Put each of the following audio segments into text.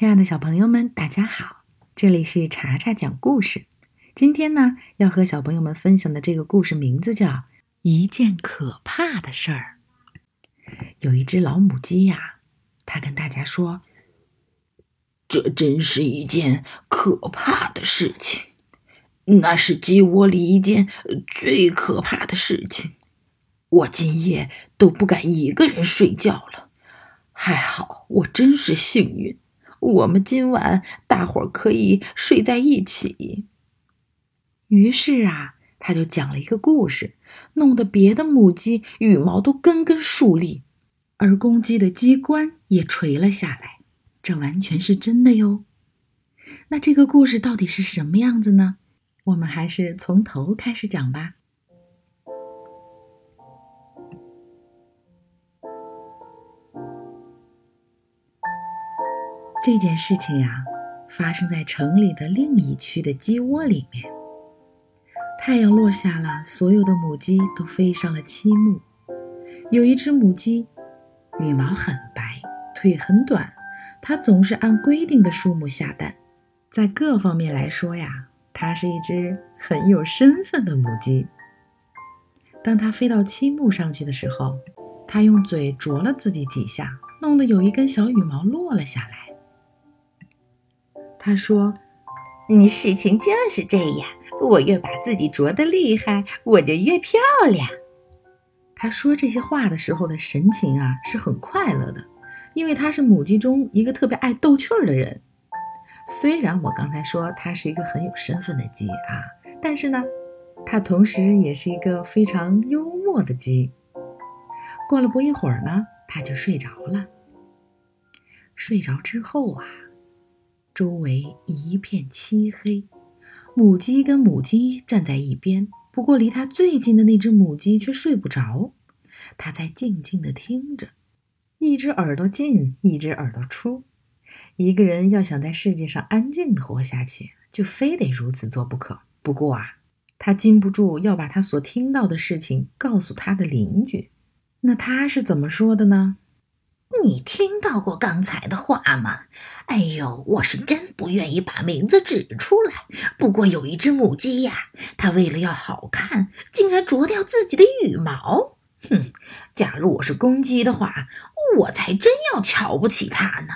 亲爱的小朋友们，大家好！这里是查查讲故事。今天呢，要和小朋友们分享的这个故事名字叫《一件可怕的事儿》。有一只老母鸡呀，它跟大家说：“这真是一件可怕的事情，那是鸡窝里一件最可怕的事情。我今夜都不敢一个人睡觉了。还好，我真是幸运。”我们今晚大伙儿可以睡在一起。于是啊，他就讲了一个故事，弄得别的母鸡羽毛都根根竖立，而公鸡的鸡冠也垂了下来。这完全是真的哟。那这个故事到底是什么样子呢？我们还是从头开始讲吧。这件事情呀，发生在城里的另一区的鸡窝里面。太阳落下了，所有的母鸡都飞上了漆木。有一只母鸡，羽毛很白，腿很短，它总是按规定的数目下蛋。在各方面来说呀，它是一只很有身份的母鸡。当它飞到漆木上去的时候，它用嘴啄了自己几下，弄得有一根小羽毛落了下来。他说：“你事情就是这样，我越把自己啄得厉害，我就越漂亮。”他说这些话的时候的神情啊，是很快乐的，因为他是母鸡中一个特别爱逗趣儿的人。虽然我刚才说他是一个很有身份的鸡啊，但是呢，他同时也是一个非常幽默的鸡。过了不一会儿呢，他就睡着了。睡着之后啊。周围一片漆黑，母鸡跟母鸡站在一边，不过离它最近的那只母鸡却睡不着，它在静静的听着，一只耳朵进，一只耳朵出。一个人要想在世界上安静的活下去，就非得如此做不可。不过啊，他禁不住要把他所听到的事情告诉他的邻居。那他是怎么说的呢？你听到过刚才的话吗？哎呦，我是真不愿意把名字指出来。不过有一只母鸡呀，它为了要好看，竟然啄掉自己的羽毛。哼，假如我是公鸡的话，我才真要瞧不起它呢。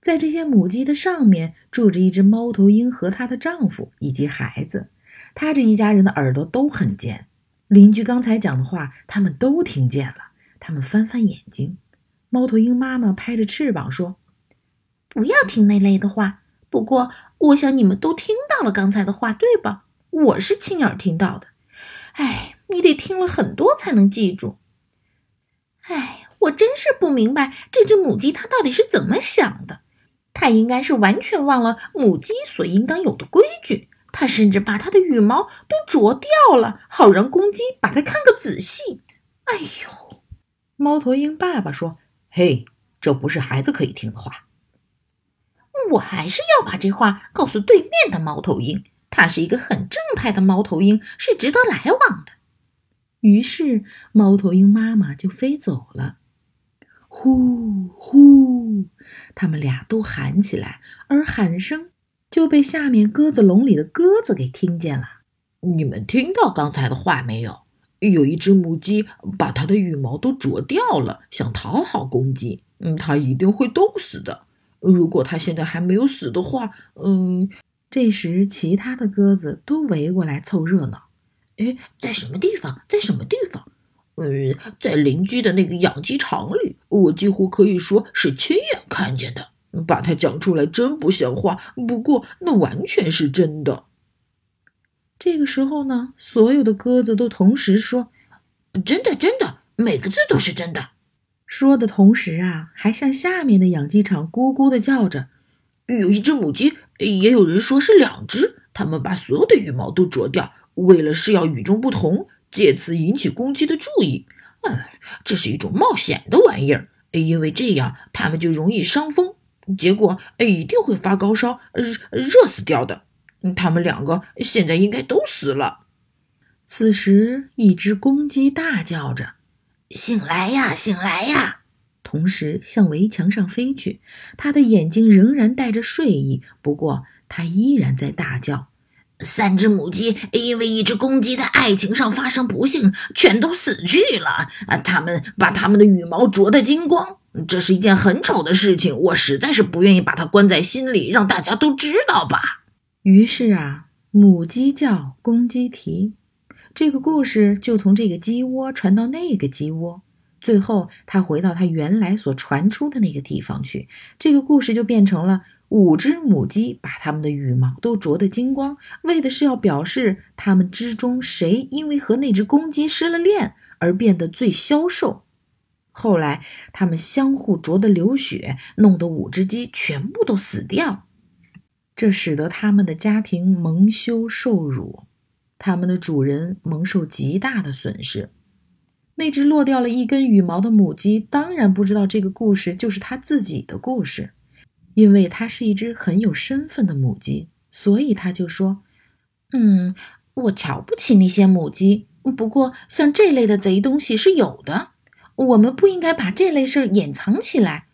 在这些母鸡的上面住着一只猫头鹰和她的丈夫以及孩子。他这一家人的耳朵都很尖，邻居刚才讲的话，他们都听见了。他们翻翻眼睛，猫头鹰妈妈拍着翅膀说：“不要听那类的话。不过，我想你们都听到了刚才的话，对吧？我是亲耳听到的。哎，你得听了很多才能记住。哎，我真是不明白这只母鸡它到底是怎么想的。它应该是完全忘了母鸡所应当有的规矩。它甚至把它的羽毛都啄掉了，好让公鸡把它看个仔细。哎呦！”猫头鹰爸爸说：“嘿，这不是孩子可以听的话。我还是要把这话告诉对面的猫头鹰。他是一个很正派的猫头鹰，是值得来往的。”于是，猫头鹰妈妈就飞走了。呼呼，他们俩都喊起来，而喊声就被下面鸽子笼里的鸽子给听见了。你们听到刚才的话没有？有一只母鸡把它的羽毛都啄掉了，想讨好公鸡。嗯，它一定会冻死的。如果它现在还没有死的话，嗯。这时，其他的鸽子都围过来凑热闹。哎，在什么地方？在什么地方？嗯，在邻居的那个养鸡场里，我几乎可以说是亲眼看见的。把它讲出来真不像话，不过那完全是真的。这个时候呢，所有的鸽子都同时说：“真的，真的，每个字都是真的。”说的同时啊，还向下面的养鸡场咕咕的叫着。有一只母鸡，也有人说是两只，它们把所有的羽毛都啄掉，为了是要与众不同，借此引起公鸡的注意。嗯，这是一种冒险的玩意儿，因为这样它们就容易伤风，结果一定会发高烧，热热死掉的。他们两个现在应该都死了。此时，一只公鸡大叫着：“醒来呀，醒来呀！”同时向围墙上飞去。他的眼睛仍然带着睡意，不过他依然在大叫。三只母鸡因为一只公鸡在爱情上发生不幸，全都死去了。啊，它们把它们的羽毛啄得精光，这是一件很丑的事情。我实在是不愿意把它关在心里，让大家都知道吧。于是啊，母鸡叫，公鸡啼，这个故事就从这个鸡窝传到那个鸡窝，最后它回到它原来所传出的那个地方去。这个故事就变成了。五只母鸡把它们的羽毛都啄得精光，为的是要表示它们之中谁因为和那只公鸡失了恋而变得最消瘦。后来，它们相互啄得流血，弄得五只鸡全部都死掉，这使得他们的家庭蒙羞受辱，他们的主人蒙受极大的损失。那只落掉了一根羽毛的母鸡当然不知道这个故事就是它自己的故事。因为它是一只很有身份的母鸡，所以他就说：“嗯，我瞧不起那些母鸡。不过，像这类的贼东西是有的，我们不应该把这类事儿掩藏起来。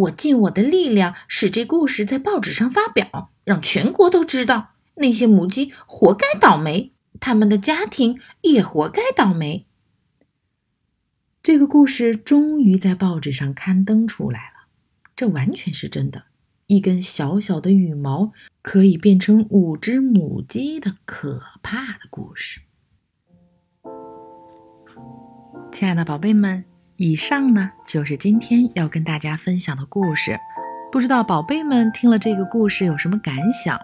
我尽我的力量，使这故事在报纸上发表，让全国都知道，那些母鸡活该倒霉，他们的家庭也活该倒霉。”这个故事终于在报纸上刊登出来了，这完全是真的。一根小小的羽毛可以变成五只母鸡的可怕的故事。亲爱的宝贝们，以上呢就是今天要跟大家分享的故事。不知道宝贝们听了这个故事有什么感想？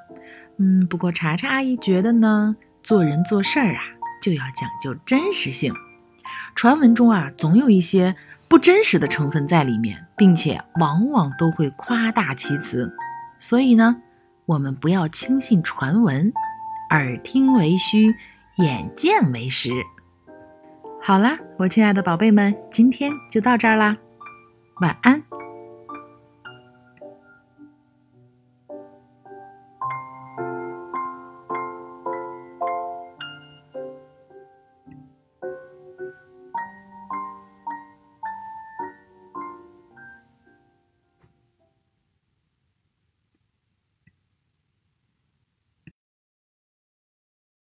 嗯，不过查查阿姨觉得呢，做人做事儿啊就要讲究真实性。传闻中啊，总有一些。不真实的成分在里面，并且往往都会夸大其词，所以呢，我们不要轻信传闻，耳听为虚，眼见为实。好啦，我亲爱的宝贝们，今天就到这儿啦，晚安。